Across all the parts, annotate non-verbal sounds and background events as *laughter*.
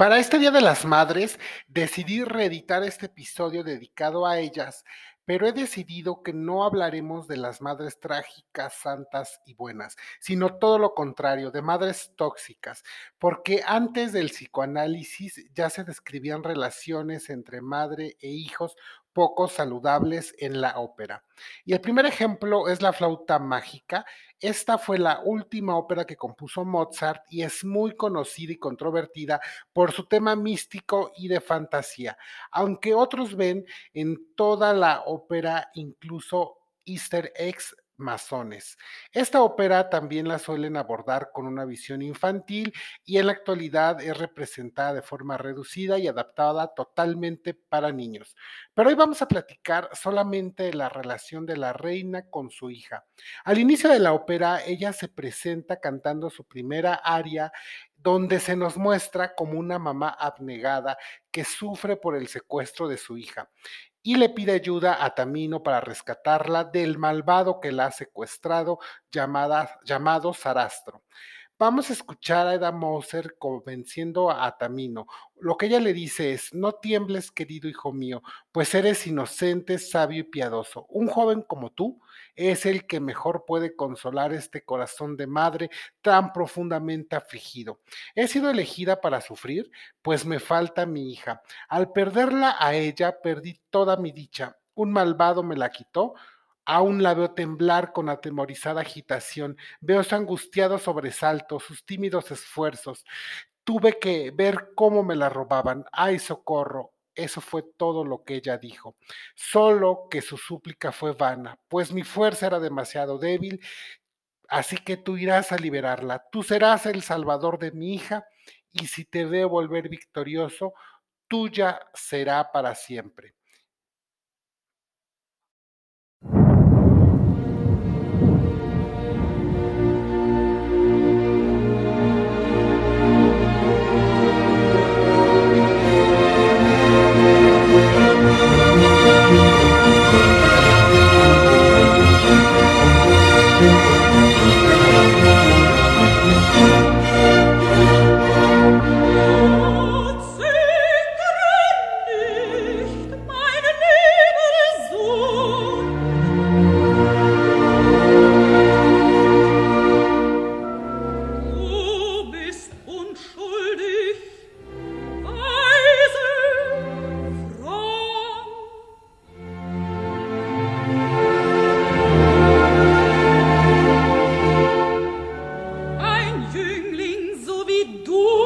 Para este Día de las Madres, decidí reeditar este episodio dedicado a ellas, pero he decidido que no hablaremos de las madres trágicas, santas y buenas, sino todo lo contrario, de madres tóxicas, porque antes del psicoanálisis ya se describían relaciones entre madre e hijos poco saludables en la ópera. Y el primer ejemplo es la flauta mágica. Esta fue la última ópera que compuso Mozart y es muy conocida y controvertida por su tema místico y de fantasía, aunque otros ven en toda la ópera incluso easter eggs masones. Esta ópera también la suelen abordar con una visión infantil y en la actualidad es representada de forma reducida y adaptada totalmente para niños. Pero hoy vamos a platicar solamente de la relación de la reina con su hija. Al inicio de la ópera, ella se presenta cantando su primera aria donde se nos muestra como una mamá abnegada que sufre por el secuestro de su hija y le pide ayuda a Tamino para rescatarla del malvado que la ha secuestrado llamada, llamado Sarastro. Vamos a escuchar a Eda Moser convenciendo a Tamino. Lo que ella le dice es, no tiembles, querido hijo mío, pues eres inocente, sabio y piadoso. Un joven como tú es el que mejor puede consolar este corazón de madre tan profundamente afligido. He sido elegida para sufrir, pues me falta mi hija. Al perderla a ella, perdí toda mi dicha. Un malvado me la quitó, Aún la veo temblar con atemorizada agitación, veo su angustiado sobresalto, sus tímidos esfuerzos. Tuve que ver cómo me la robaban. ¡Ay, socorro! Eso fue todo lo que ella dijo. Solo que su súplica fue vana, pues mi fuerza era demasiado débil, así que tú irás a liberarla. Tú serás el salvador de mi hija, y si te veo volver victorioso, tuya será para siempre. do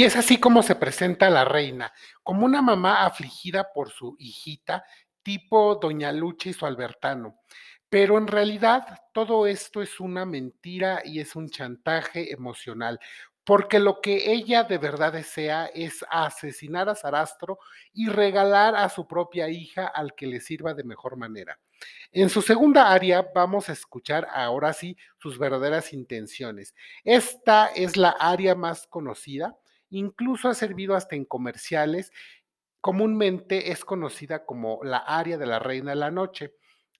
Y es así como se presenta la reina, como una mamá afligida por su hijita, tipo Doña Lucha y su Albertano. Pero en realidad todo esto es una mentira y es un chantaje emocional, porque lo que ella de verdad desea es asesinar a Sarastro y regalar a su propia hija al que le sirva de mejor manera. En su segunda área vamos a escuchar ahora sí sus verdaderas intenciones. Esta es la área más conocida, incluso ha servido hasta en comerciales. Comúnmente es conocida como la área de la reina de la noche.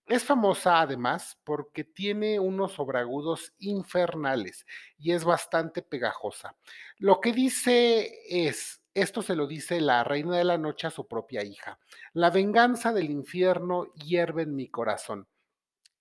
Es famosa además porque tiene unos sobragudos infernales y es bastante pegajosa. Lo que dice es, esto se lo dice la reina de la noche a su propia hija, la venganza del infierno hierve en mi corazón.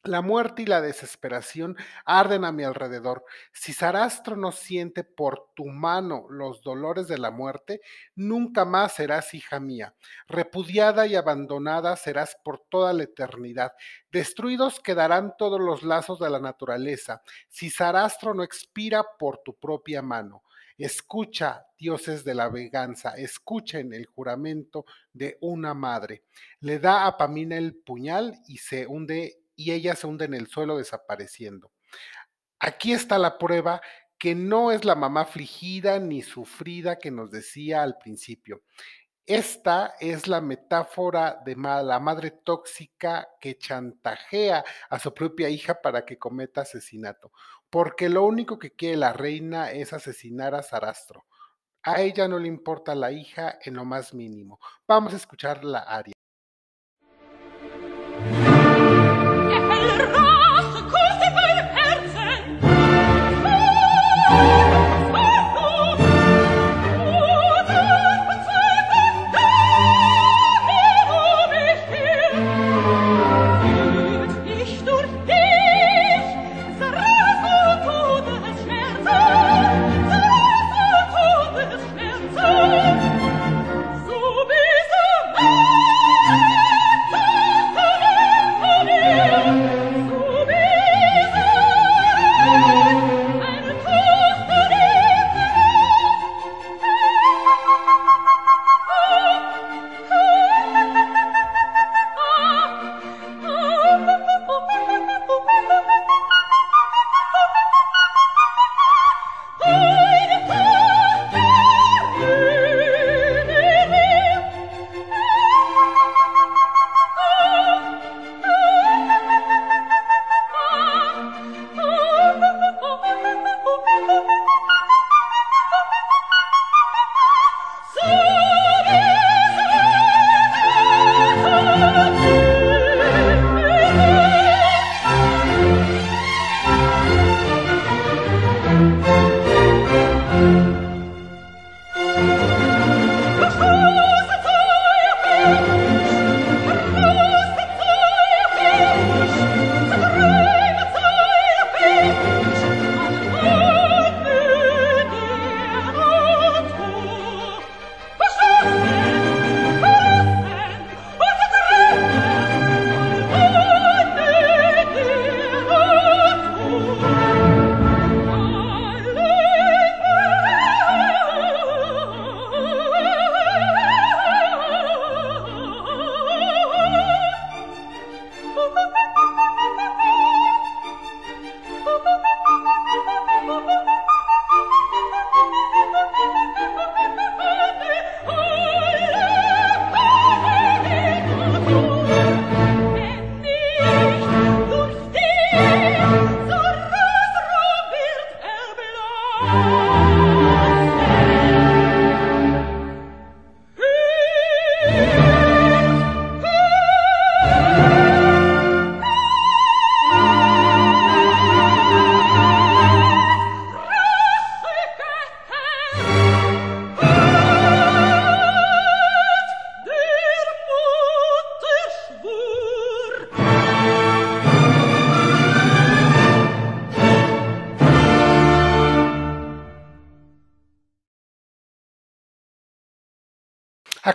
La muerte y la desesperación arden a mi alrededor. Si Sarastro no siente por tu mano los dolores de la muerte, nunca más serás hija mía. Repudiada y abandonada serás por toda la eternidad. Destruidos quedarán todos los lazos de la naturaleza, si Sarastro no expira por tu propia mano. Escucha, dioses de la venganza, escuchen el juramento de una madre. Le da a Pamina el puñal y se hunde y ella se hunde en el suelo desapareciendo. Aquí está la prueba que no es la mamá afligida ni sufrida que nos decía al principio. Esta es la metáfora de la madre tóxica que chantajea a su propia hija para que cometa asesinato, porque lo único que quiere la reina es asesinar a Sarastro. A ella no le importa la hija en lo más mínimo. Vamos a escuchar la aria.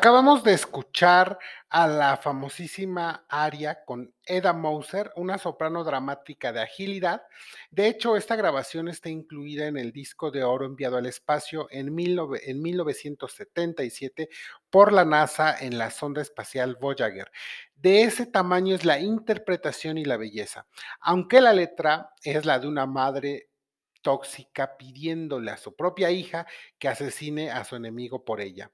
Acabamos de escuchar a la famosísima aria con Eda Moser, una soprano dramática de agilidad. De hecho, esta grabación está incluida en el disco de oro enviado al espacio en, en 1977 por la NASA en la sonda espacial Voyager. De ese tamaño es la interpretación y la belleza, aunque la letra es la de una madre tóxica pidiéndole a su propia hija que asesine a su enemigo por ella.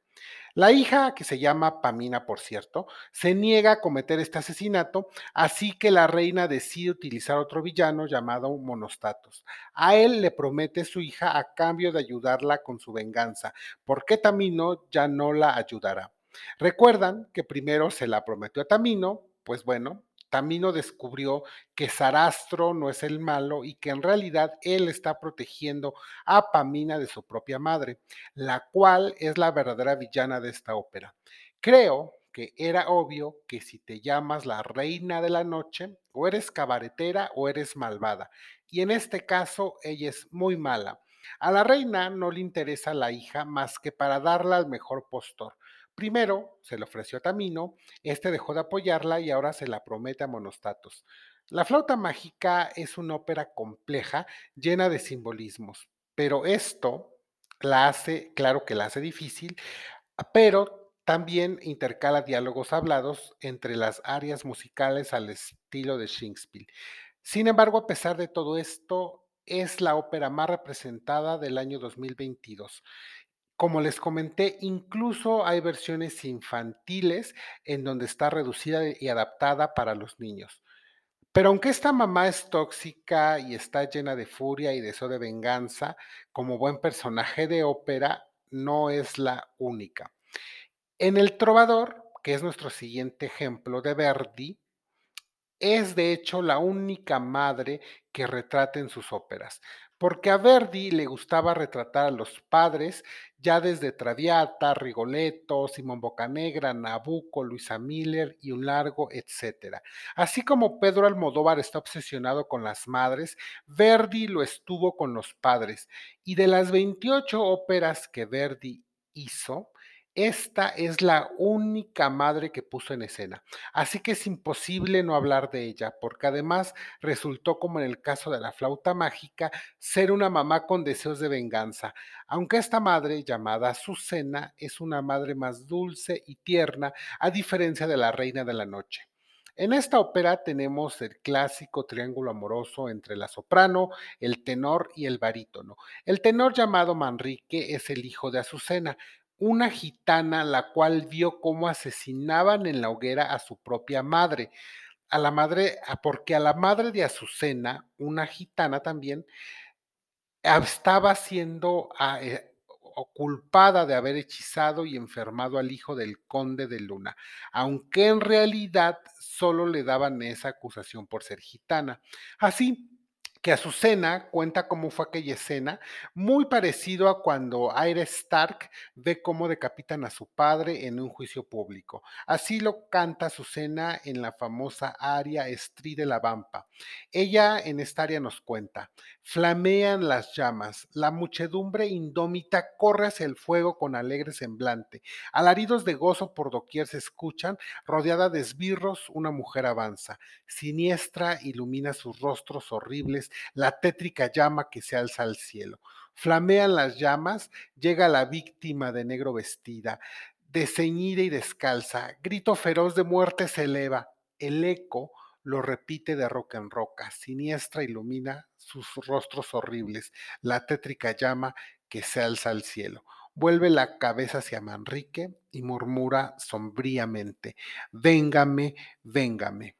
La hija, que se llama Pamina, por cierto, se niega a cometer este asesinato, así que la reina decide utilizar otro villano llamado Monostatos. A él le promete su hija a cambio de ayudarla con su venganza, porque Tamino ya no la ayudará. Recuerdan que primero se la prometió a Tamino, pues bueno, Tamino descubrió que Sarastro no es el malo y que en realidad él está protegiendo a Pamina de su propia madre, la cual es la verdadera villana de esta ópera. Creo que era obvio que si te llamas la reina de la noche, o eres cabaretera o eres malvada. Y en este caso, ella es muy mala. A la reina no le interesa la hija más que para darla al mejor postor. Primero se le ofreció a Tamino, este dejó de apoyarla y ahora se la promete a Monostatos. La flauta mágica es una ópera compleja, llena de simbolismos, pero esto la hace, claro que la hace difícil, pero también intercala diálogos hablados entre las áreas musicales al estilo de Shakespeare. Sin embargo, a pesar de todo esto, es la ópera más representada del año 2022 como les comenté, incluso hay versiones infantiles en donde está reducida y adaptada para los niños. Pero aunque esta mamá es tóxica y está llena de furia y deseo de venganza, como buen personaje de ópera, no es la única. En El Trovador, que es nuestro siguiente ejemplo de Verdi, es de hecho la única madre que retrata en sus óperas porque a Verdi le gustaba retratar a los padres ya desde Traviata, Rigoletto, Simón Bocanegra, Nabucco, Luisa Miller y un largo etcétera. Así como Pedro Almodóvar está obsesionado con las madres, Verdi lo estuvo con los padres. Y de las 28 óperas que Verdi hizo, esta es la única madre que puso en escena, así que es imposible no hablar de ella, porque además resultó, como en el caso de la flauta mágica, ser una mamá con deseos de venganza, aunque esta madre, llamada Azucena, es una madre más dulce y tierna, a diferencia de la reina de la noche. En esta ópera tenemos el clásico triángulo amoroso entre la soprano, el tenor y el barítono. El tenor llamado Manrique es el hijo de Azucena, una gitana la cual vio cómo asesinaban en la hoguera a su propia madre. A la madre, porque a la madre de Azucena, una gitana también, estaba siendo ah, eh, culpada de haber hechizado y enfermado al hijo del conde de Luna, aunque en realidad solo le daban esa acusación por ser gitana. Así, que Azucena cuenta cómo fue aquella escena, muy parecido a cuando Arya Stark ve cómo decapitan a su padre en un juicio público. Así lo canta Azucena en la famosa aria Estri de la Vampa. Ella en esta área nos cuenta, flamean las llamas, la muchedumbre indómita corre hacia el fuego con alegre semblante, alaridos de gozo por doquier se escuchan, rodeada de esbirros una mujer avanza, siniestra ilumina sus rostros horribles la tétrica llama que se alza al cielo. Flamean las llamas, llega la víctima de negro vestida, desceñida y descalza, grito feroz de muerte se eleva, el eco lo repite de roca en roca, siniestra ilumina sus rostros horribles, la tétrica llama que se alza al cielo. Vuelve la cabeza hacia Manrique y murmura sombríamente, Véngame, véngame.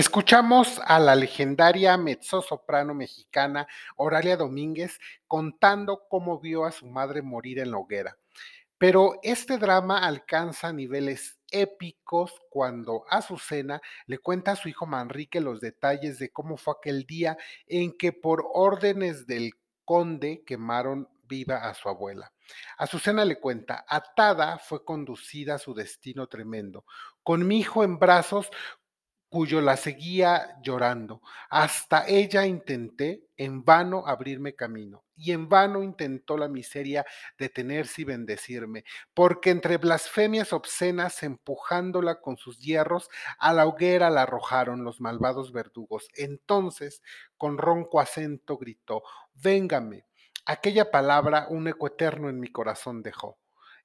Escuchamos a la legendaria mezzosoprano mexicana Oralia Domínguez contando cómo vio a su madre morir en la hoguera. Pero este drama alcanza niveles épicos cuando Azucena le cuenta a su hijo Manrique los detalles de cómo fue aquel día en que por órdenes del conde quemaron viva a su abuela. Azucena le cuenta, atada fue conducida a su destino tremendo. Con mi hijo en brazos cuyo la seguía llorando. Hasta ella intenté en vano abrirme camino, y en vano intentó la miseria detenerse y bendecirme, porque entre blasfemias obscenas, empujándola con sus hierros, a la hoguera la arrojaron los malvados verdugos. Entonces, con ronco acento gritó, Véngame. Aquella palabra un eco eterno en mi corazón dejó.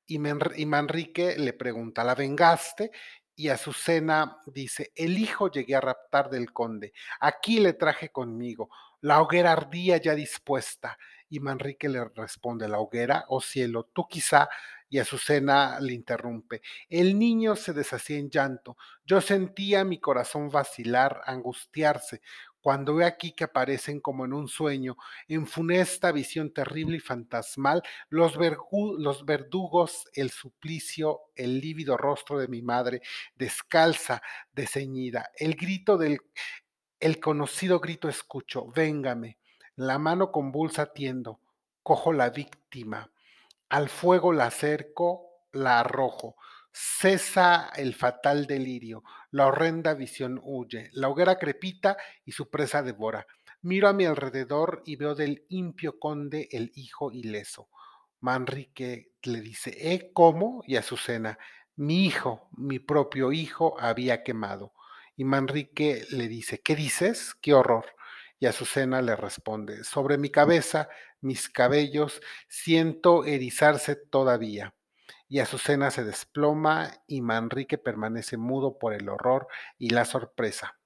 Y, Manrique le pregunta, ¿la vengaste? Y Azucena dice, el hijo llegué a raptar del conde, aquí le traje conmigo, la hoguera ardía ya dispuesta. Y Manrique le responde, la hoguera, oh cielo, tú quizá, y Azucena le interrumpe. El niño se deshacía en llanto, yo sentía mi corazón vacilar, angustiarse, cuando ve aquí que aparecen como en un sueño, en funesta visión terrible y fantasmal, los, verdugos, el suplicio, el lívido rostro de mi madre, descalza, desceñida, el grito del, el conocido grito escucho, véngame, la mano convulsa tiendo, cojo la víctima, al fuego la acerco, la arrojo, Cesa el fatal delirio, la horrenda visión huye, la hoguera crepita y su presa devora. Miro a mi alrededor y veo del impio conde el hijo ileso. Manrique le dice, ¿eh? ¿Cómo? Y Azucena, mi hijo, mi propio hijo, había quemado. Y Manrique le dice, ¿qué dices? ¡Qué horror! Y Azucena le responde, sobre mi cabeza, mis cabellos, siento erizarse todavía y Azucena se desploma y Manrique permanece mudo por el horror y la sorpresa.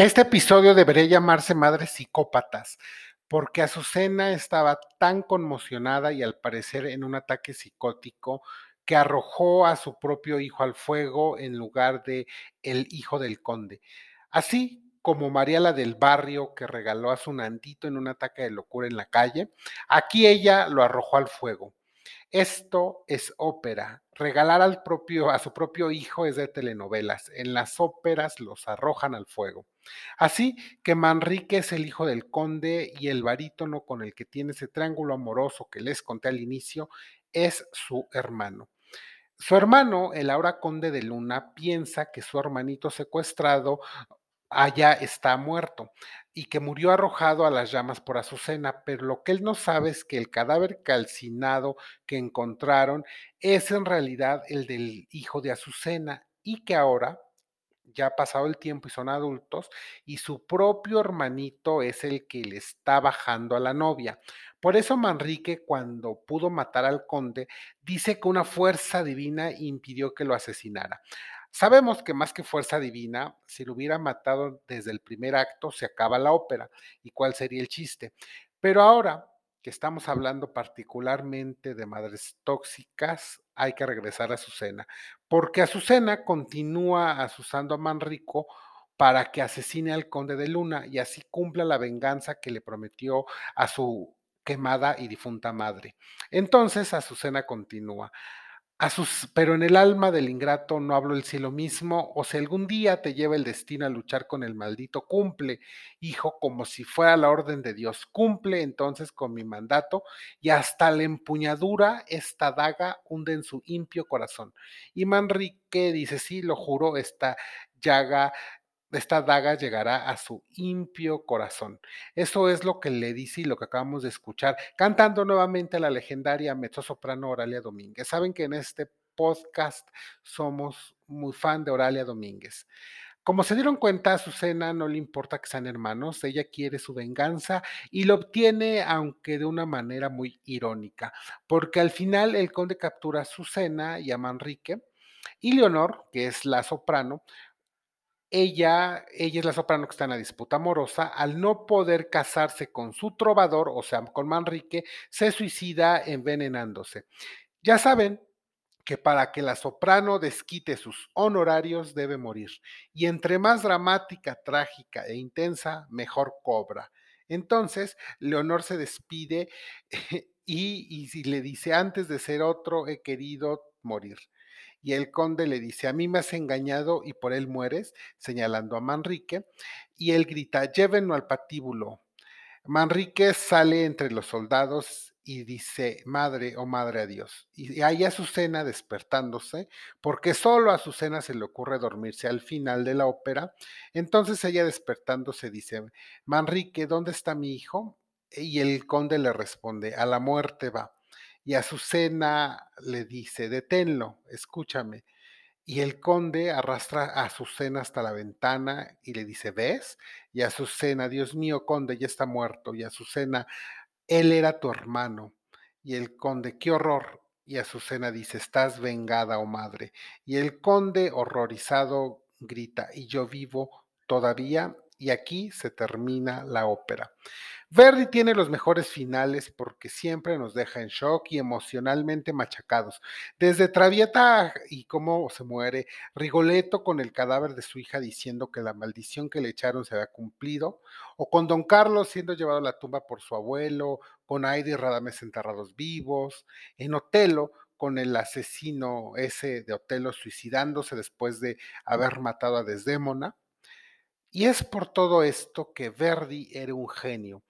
Este episodio debería llamarse Madres Psicópatas, porque Azucena estaba tan conmocionada y al parecer en un ataque psicótico que arrojó a su propio hijo al fuego en lugar de el hijo del conde. Así como María la del barrio que regaló a su Nandito en un ataque de locura en la calle, aquí ella lo arrojó al fuego. Esto es ópera. Regalar al propio, a su propio hijo es de telenovelas. En las óperas los arrojan al fuego. Así que Manrique es el hijo del conde y el barítono con el que tiene ese triángulo amoroso que les conté al inicio es su hermano. Su hermano, el ahora conde de Luna, piensa que su hermanito secuestrado allá está muerto y que murió arrojado a las llamas por Azucena, pero lo que él no sabe es que el cadáver calcinado que encontraron es en realidad el del hijo de Azucena y que ahora ya ha pasado el tiempo y son adultos, y su propio hermanito es el que le está bajando a la novia. Por eso Manrique, cuando pudo matar al conde, dice que una fuerza divina impidió que lo asesinara. Sabemos que más que fuerza divina, si lo hubiera matado desde el primer acto, se acaba la ópera. ¿Y cuál sería el chiste? Pero ahora que estamos hablando particularmente de madres tóxicas, hay que regresar a Azucena, porque Azucena continúa asusando a Manrico para que asesine al conde de Luna y así cumpla la venganza que le prometió a su quemada y difunta madre. Entonces Azucena continúa pero en el alma del ingrato no hablo el cielo mismo, o si algún día te lleva el destino a luchar con el maldito, cumple, hijo, como si fuera la orden de Dios, cumple entonces con mi mandato, y hasta la empuñadura esta daga hunde en su impio corazón. Y Manrique dice, sí, lo juro, esta llaga esta daga llegará a su impio corazón. Eso es lo que le dice y lo que acabamos de escuchar, cantando nuevamente la legendaria mezzosoprano Oralia Domínguez. Saben que en este podcast somos muy fan de Oralia Domínguez. Como se dieron cuenta, a Azucena no le importa que sean hermanos, ella quiere su venganza y lo obtiene, aunque de una manera muy irónica, porque al final el conde captura a Azucena y a Manrique, y Leonor, que es la soprano, ella, ella es la soprano que está en la disputa amorosa, al no poder casarse con su trovador, o sea, con Manrique, se suicida envenenándose. Ya saben que para que la soprano desquite sus honorarios debe morir, y entre más dramática, trágica e intensa, mejor cobra. Entonces, Leonor se despide *laughs* y, y le dice, antes de ser otro, he querido morir y el conde le dice, a mí me has engañado y por él mueres, señalando a Manrique, y él grita, llévenlo al patíbulo. Manrique sale entre los soldados y dice, madre o oh madre a Dios. Y ahí Azucena despertándose, porque solo a Azucena se le ocurre dormirse al final de la ópera. Entonces ella despertándose dice, Manrique, ¿dónde está mi hijo? Y el conde le responde, a la muerte va y Azucena le dice, deténlo, escúchame. Y el conde arrastra a Azucena hasta la ventana y le dice, ¿ves? Y Azucena, Dios mío, conde, ya está muerto. Y Azucena, él era tu hermano. Y el conde, qué horror. Y Azucena dice, estás vengada, oh madre. Y el conde, horrorizado, grita, y yo vivo todavía. Y aquí se termina la ópera. Verdi tiene los mejores finales porque siempre nos deja en shock y emocionalmente machacados. Desde Traviata y cómo se muere, Rigoletto con el cadáver de su hija diciendo que la maldición que le echaron se había cumplido, o con Don Carlos siendo llevado a la tumba por su abuelo, con Aida y Radames enterrados vivos, en Otelo con el asesino ese de Otelo suicidándose después de haber matado a Desdémona. Y es por todo esto que Verdi era un genio.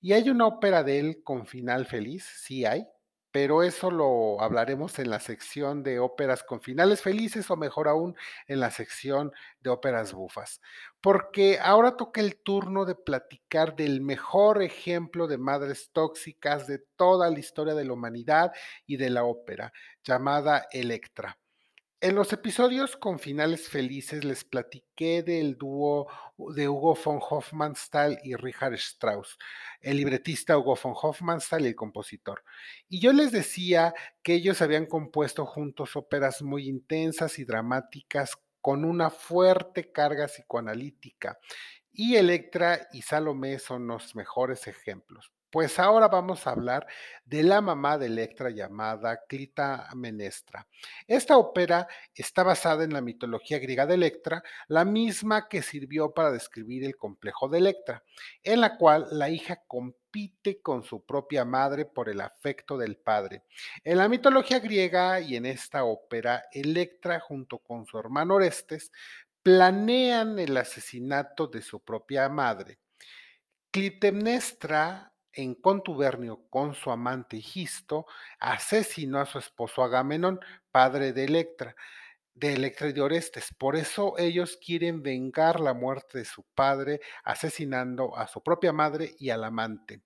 Y hay una ópera de él con final feliz, sí hay, pero eso lo hablaremos en la sección de óperas con finales felices o mejor aún en la sección de óperas bufas. Porque ahora toca el turno de platicar del mejor ejemplo de madres tóxicas de toda la historia de la humanidad y de la ópera, llamada Electra. En los episodios con finales felices les platiqué del dúo de Hugo von Hofmannsthal y Richard Strauss, el libretista Hugo von Hofmannsthal y el compositor. Y yo les decía que ellos habían compuesto juntos óperas muy intensas y dramáticas con una fuerte carga psicoanalítica Y Electra y Salomé son los mejores ejemplos. Pues ahora vamos a hablar de la mamá de Electra llamada Clita-Menestra. Esta ópera está basada en la mitología griega de Electra, la misma que sirvió para describir el complejo de Electra, en la cual la hija compite con su propia madre por el afecto del padre. En la mitología griega y en esta ópera, Electra junto con su hermano Orestes planean el asesinato de su propia madre. Clitemnestra en contubernio con su amante Higisto, asesinó a su esposo Agamenón, padre de Electra, de Electra y de Orestes. Por eso ellos quieren vengar la muerte de su padre, asesinando a su propia madre y al amante.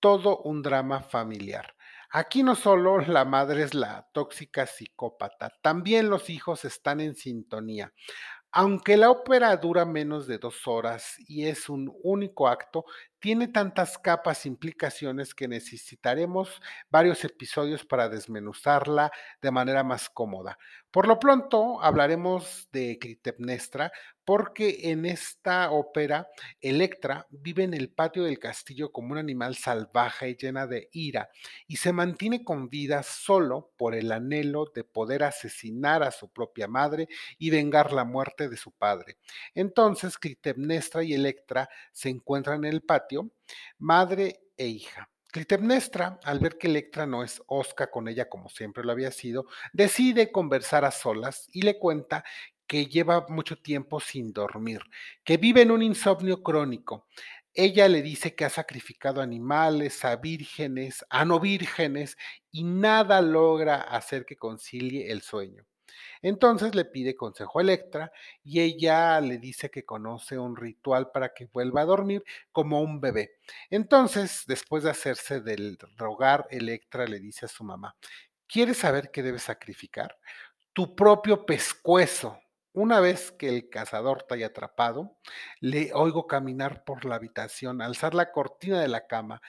Todo un drama familiar. Aquí no solo la madre es la tóxica psicópata, también los hijos están en sintonía. Aunque la ópera dura menos de dos horas y es un único acto, tiene tantas capas e implicaciones que necesitaremos varios episodios para desmenuzarla de manera más cómoda. Por lo pronto hablaremos de Clitemnestra porque en esta ópera Electra vive en el patio del castillo como un animal salvaje y llena de ira y se mantiene con vida solo por el anhelo de poder asesinar a su propia madre y vengar la muerte de su padre. Entonces Clitemnestra y Electra se encuentran en el patio, madre e hija. Clitemnestra, al ver que Electra no es osca con ella como siempre lo había sido, decide conversar a solas y le cuenta que lleva mucho tiempo sin dormir, que vive en un insomnio crónico. Ella le dice que ha sacrificado animales, a vírgenes, a no vírgenes, y nada logra hacer que concilie el sueño. Entonces le pide consejo a Electra y ella le dice que conoce un ritual para que vuelva a dormir como un bebé. Entonces, después de hacerse del rogar, Electra le dice a su mamá, ¿quieres saber qué debes sacrificar? Tu propio pescuezo. Una vez que el cazador te haya atrapado, le oigo caminar por la habitación, alzar la cortina de la cama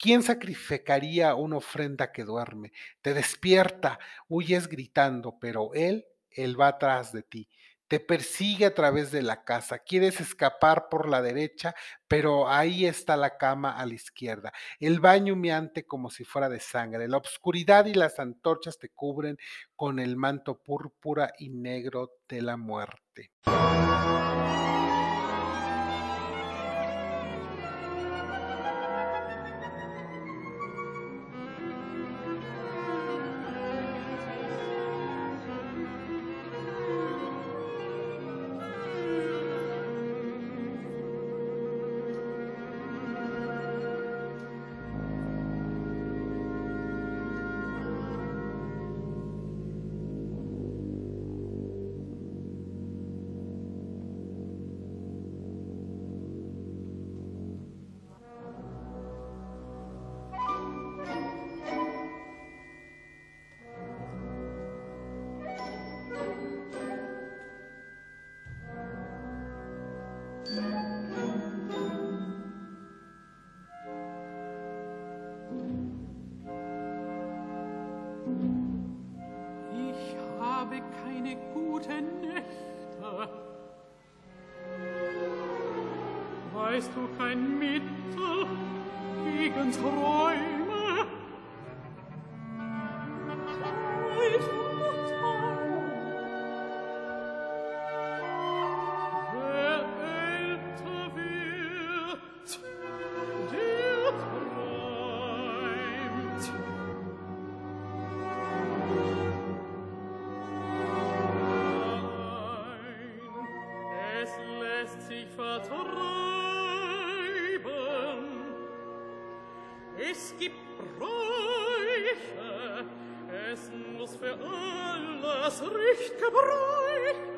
¿Quién sacrificaría una ofrenda que duerme? Te despierta, huyes gritando, pero él, él va atrás de ti. Te persigue a través de la casa. Quieres escapar por la derecha, pero ahí está la cama a la izquierda. El baño humeante como si fuera de sangre. La oscuridad y las antorchas te cubren con el manto púrpura y negro de la muerte. es gibt Bräuche, es muss für alles Recht gebräuchen.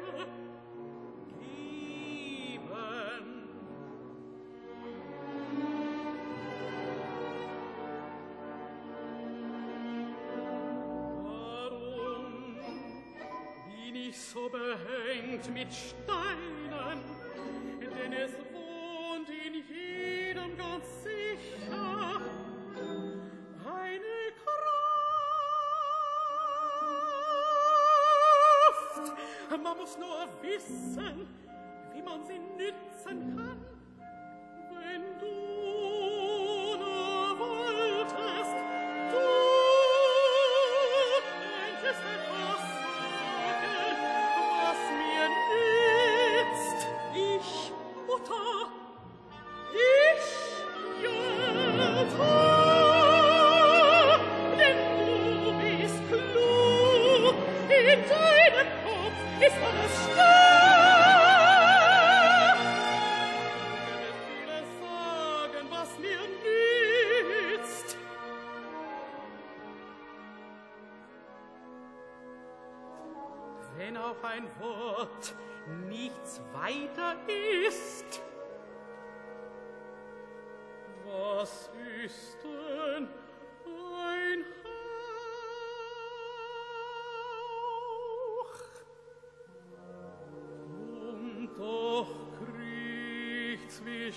wissen, wie man sie nützen kann.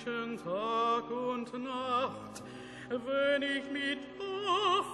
zwischen Tag und Nacht, wenn ich mit Hoffnung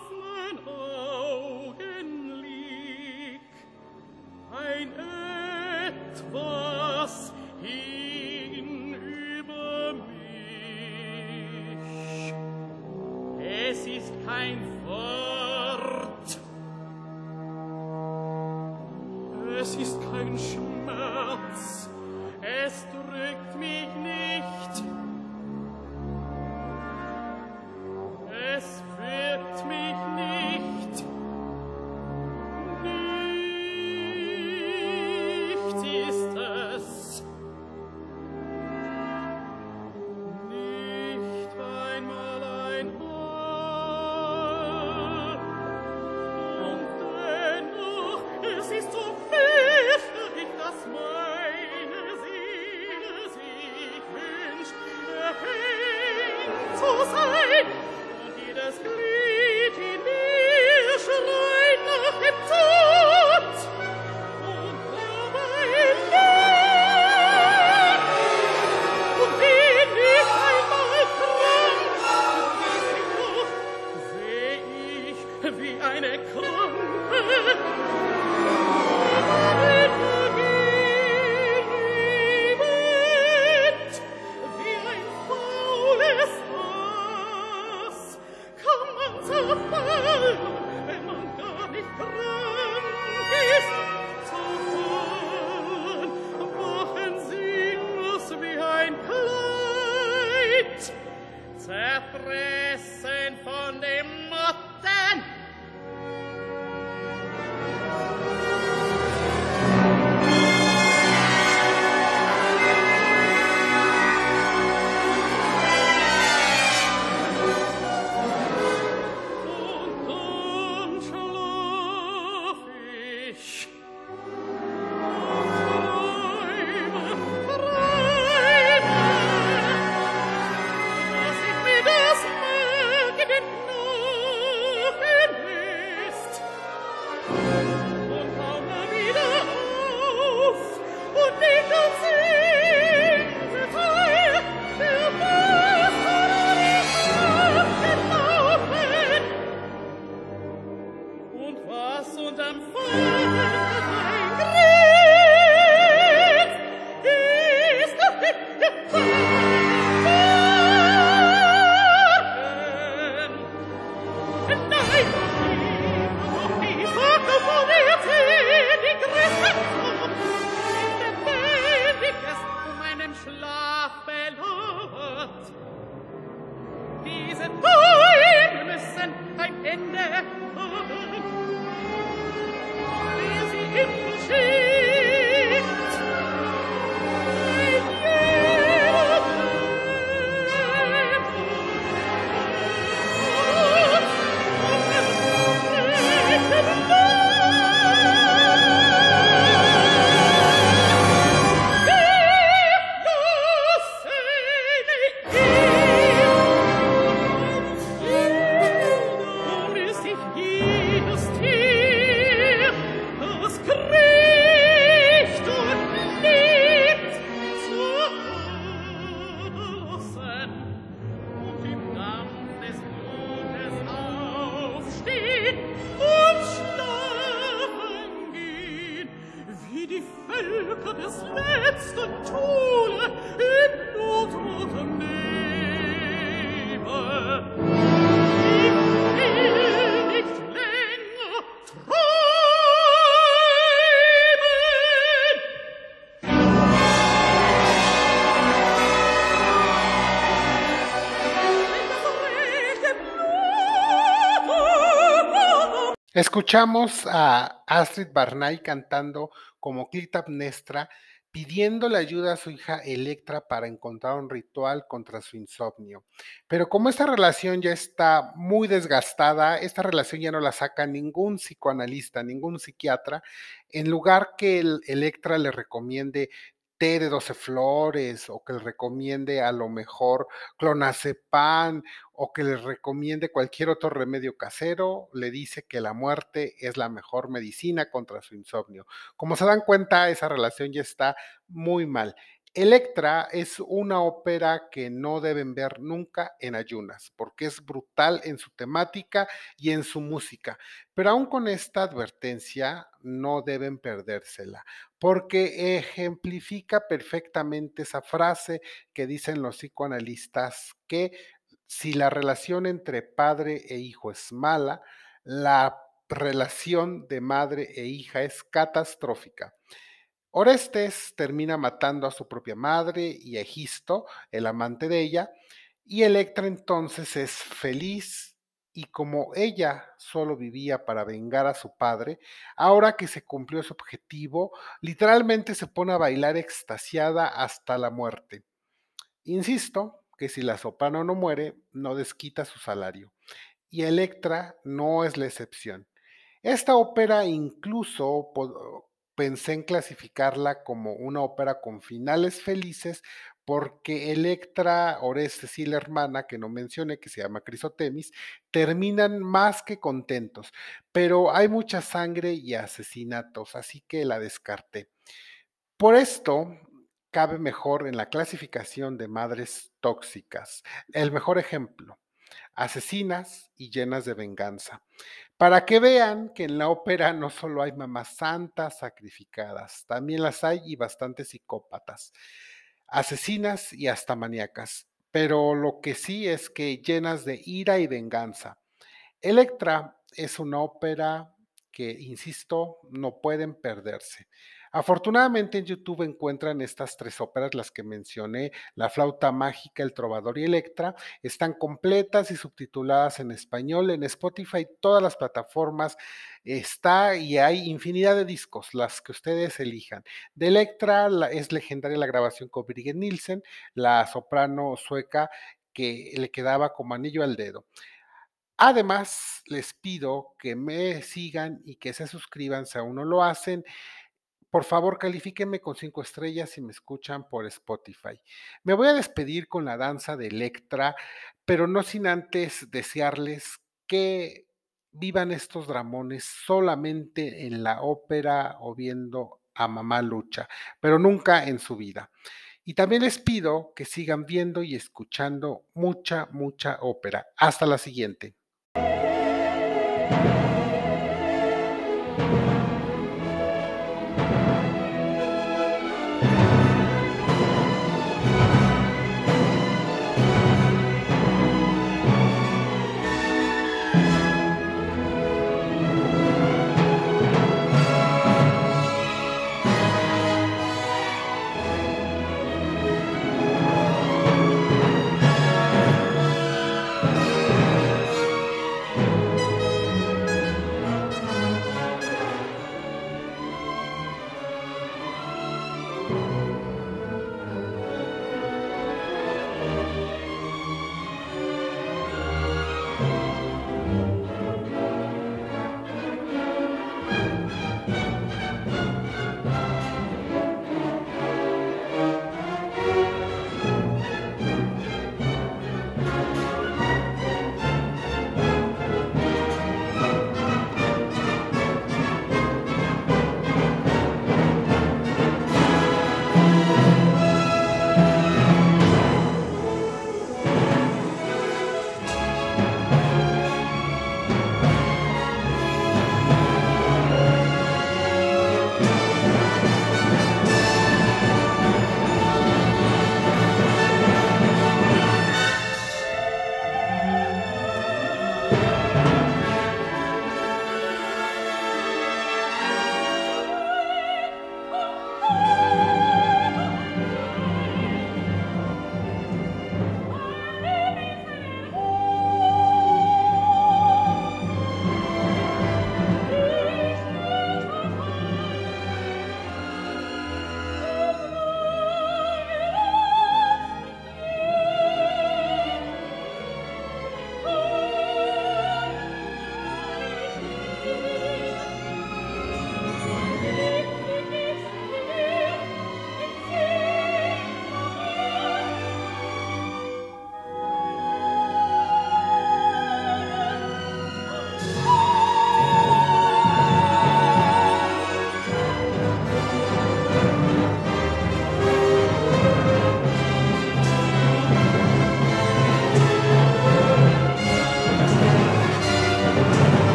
Escuchamos a Astrid Barnay cantando como Clitemnestra, pidiéndole ayuda a su hija Electra para encontrar un ritual contra su insomnio. Pero como esta relación ya está muy desgastada, esta relación ya no la saca ningún psicoanalista, ningún psiquiatra, en lugar que el Electra le recomiende té de 12 flores o que le recomiende a lo mejor clonazepam o que le recomiende cualquier otro remedio casero, le dice que la muerte es la mejor medicina contra su insomnio. Como se dan cuenta, esa relación ya está muy mal. Electra es una ópera que no deben ver nunca en ayunas, porque es brutal en su temática y en su música. Pero aún con esta advertencia, no deben perdérsela, porque ejemplifica perfectamente esa frase que dicen los psicoanalistas, que si la relación entre padre e hijo es mala, la relación de madre e hija es catastrófica. Orestes termina matando a su propia madre y a Egisto, el amante de ella, y Electra entonces es feliz y como ella solo vivía para vengar a su padre, ahora que se cumplió su objetivo, literalmente se pone a bailar extasiada hasta la muerte. Insisto que si la soprano no muere, no desquita su salario. Y Electra no es la excepción. Esta ópera incluso pensé en clasificarla como una ópera con finales felices porque Electra, Orestes y la hermana, que no mencioné, que se llama Crisotemis, terminan más que contentos, pero hay mucha sangre y asesinatos, así que la descarté. Por esto, cabe mejor en la clasificación de madres tóxicas. El mejor ejemplo, asesinas y llenas de venganza para que vean que en la ópera no solo hay mamás santas sacrificadas, también las hay y bastantes psicópatas, asesinas y hasta maníacas, pero lo que sí es que llenas de ira y venganza. Electra es una ópera que, insisto, no pueden perderse. Afortunadamente en YouTube encuentran estas tres óperas, las que mencioné, La flauta mágica, El trovador y Electra, están completas y subtituladas en español en Spotify, todas las plataformas está y hay infinidad de discos, las que ustedes elijan. De Electra es legendaria la grabación con Birgit Nielsen, la soprano sueca que le quedaba como anillo al dedo. Además, les pido que me sigan y que se suscriban si aún no lo hacen por favor, califíquenme con cinco estrellas si me escuchan por Spotify. Me voy a despedir con la danza de Electra, pero no sin antes desearles que vivan estos dramones solamente en la ópera o viendo a mamá lucha, pero nunca en su vida. Y también les pido que sigan viendo y escuchando mucha, mucha ópera. Hasta la siguiente.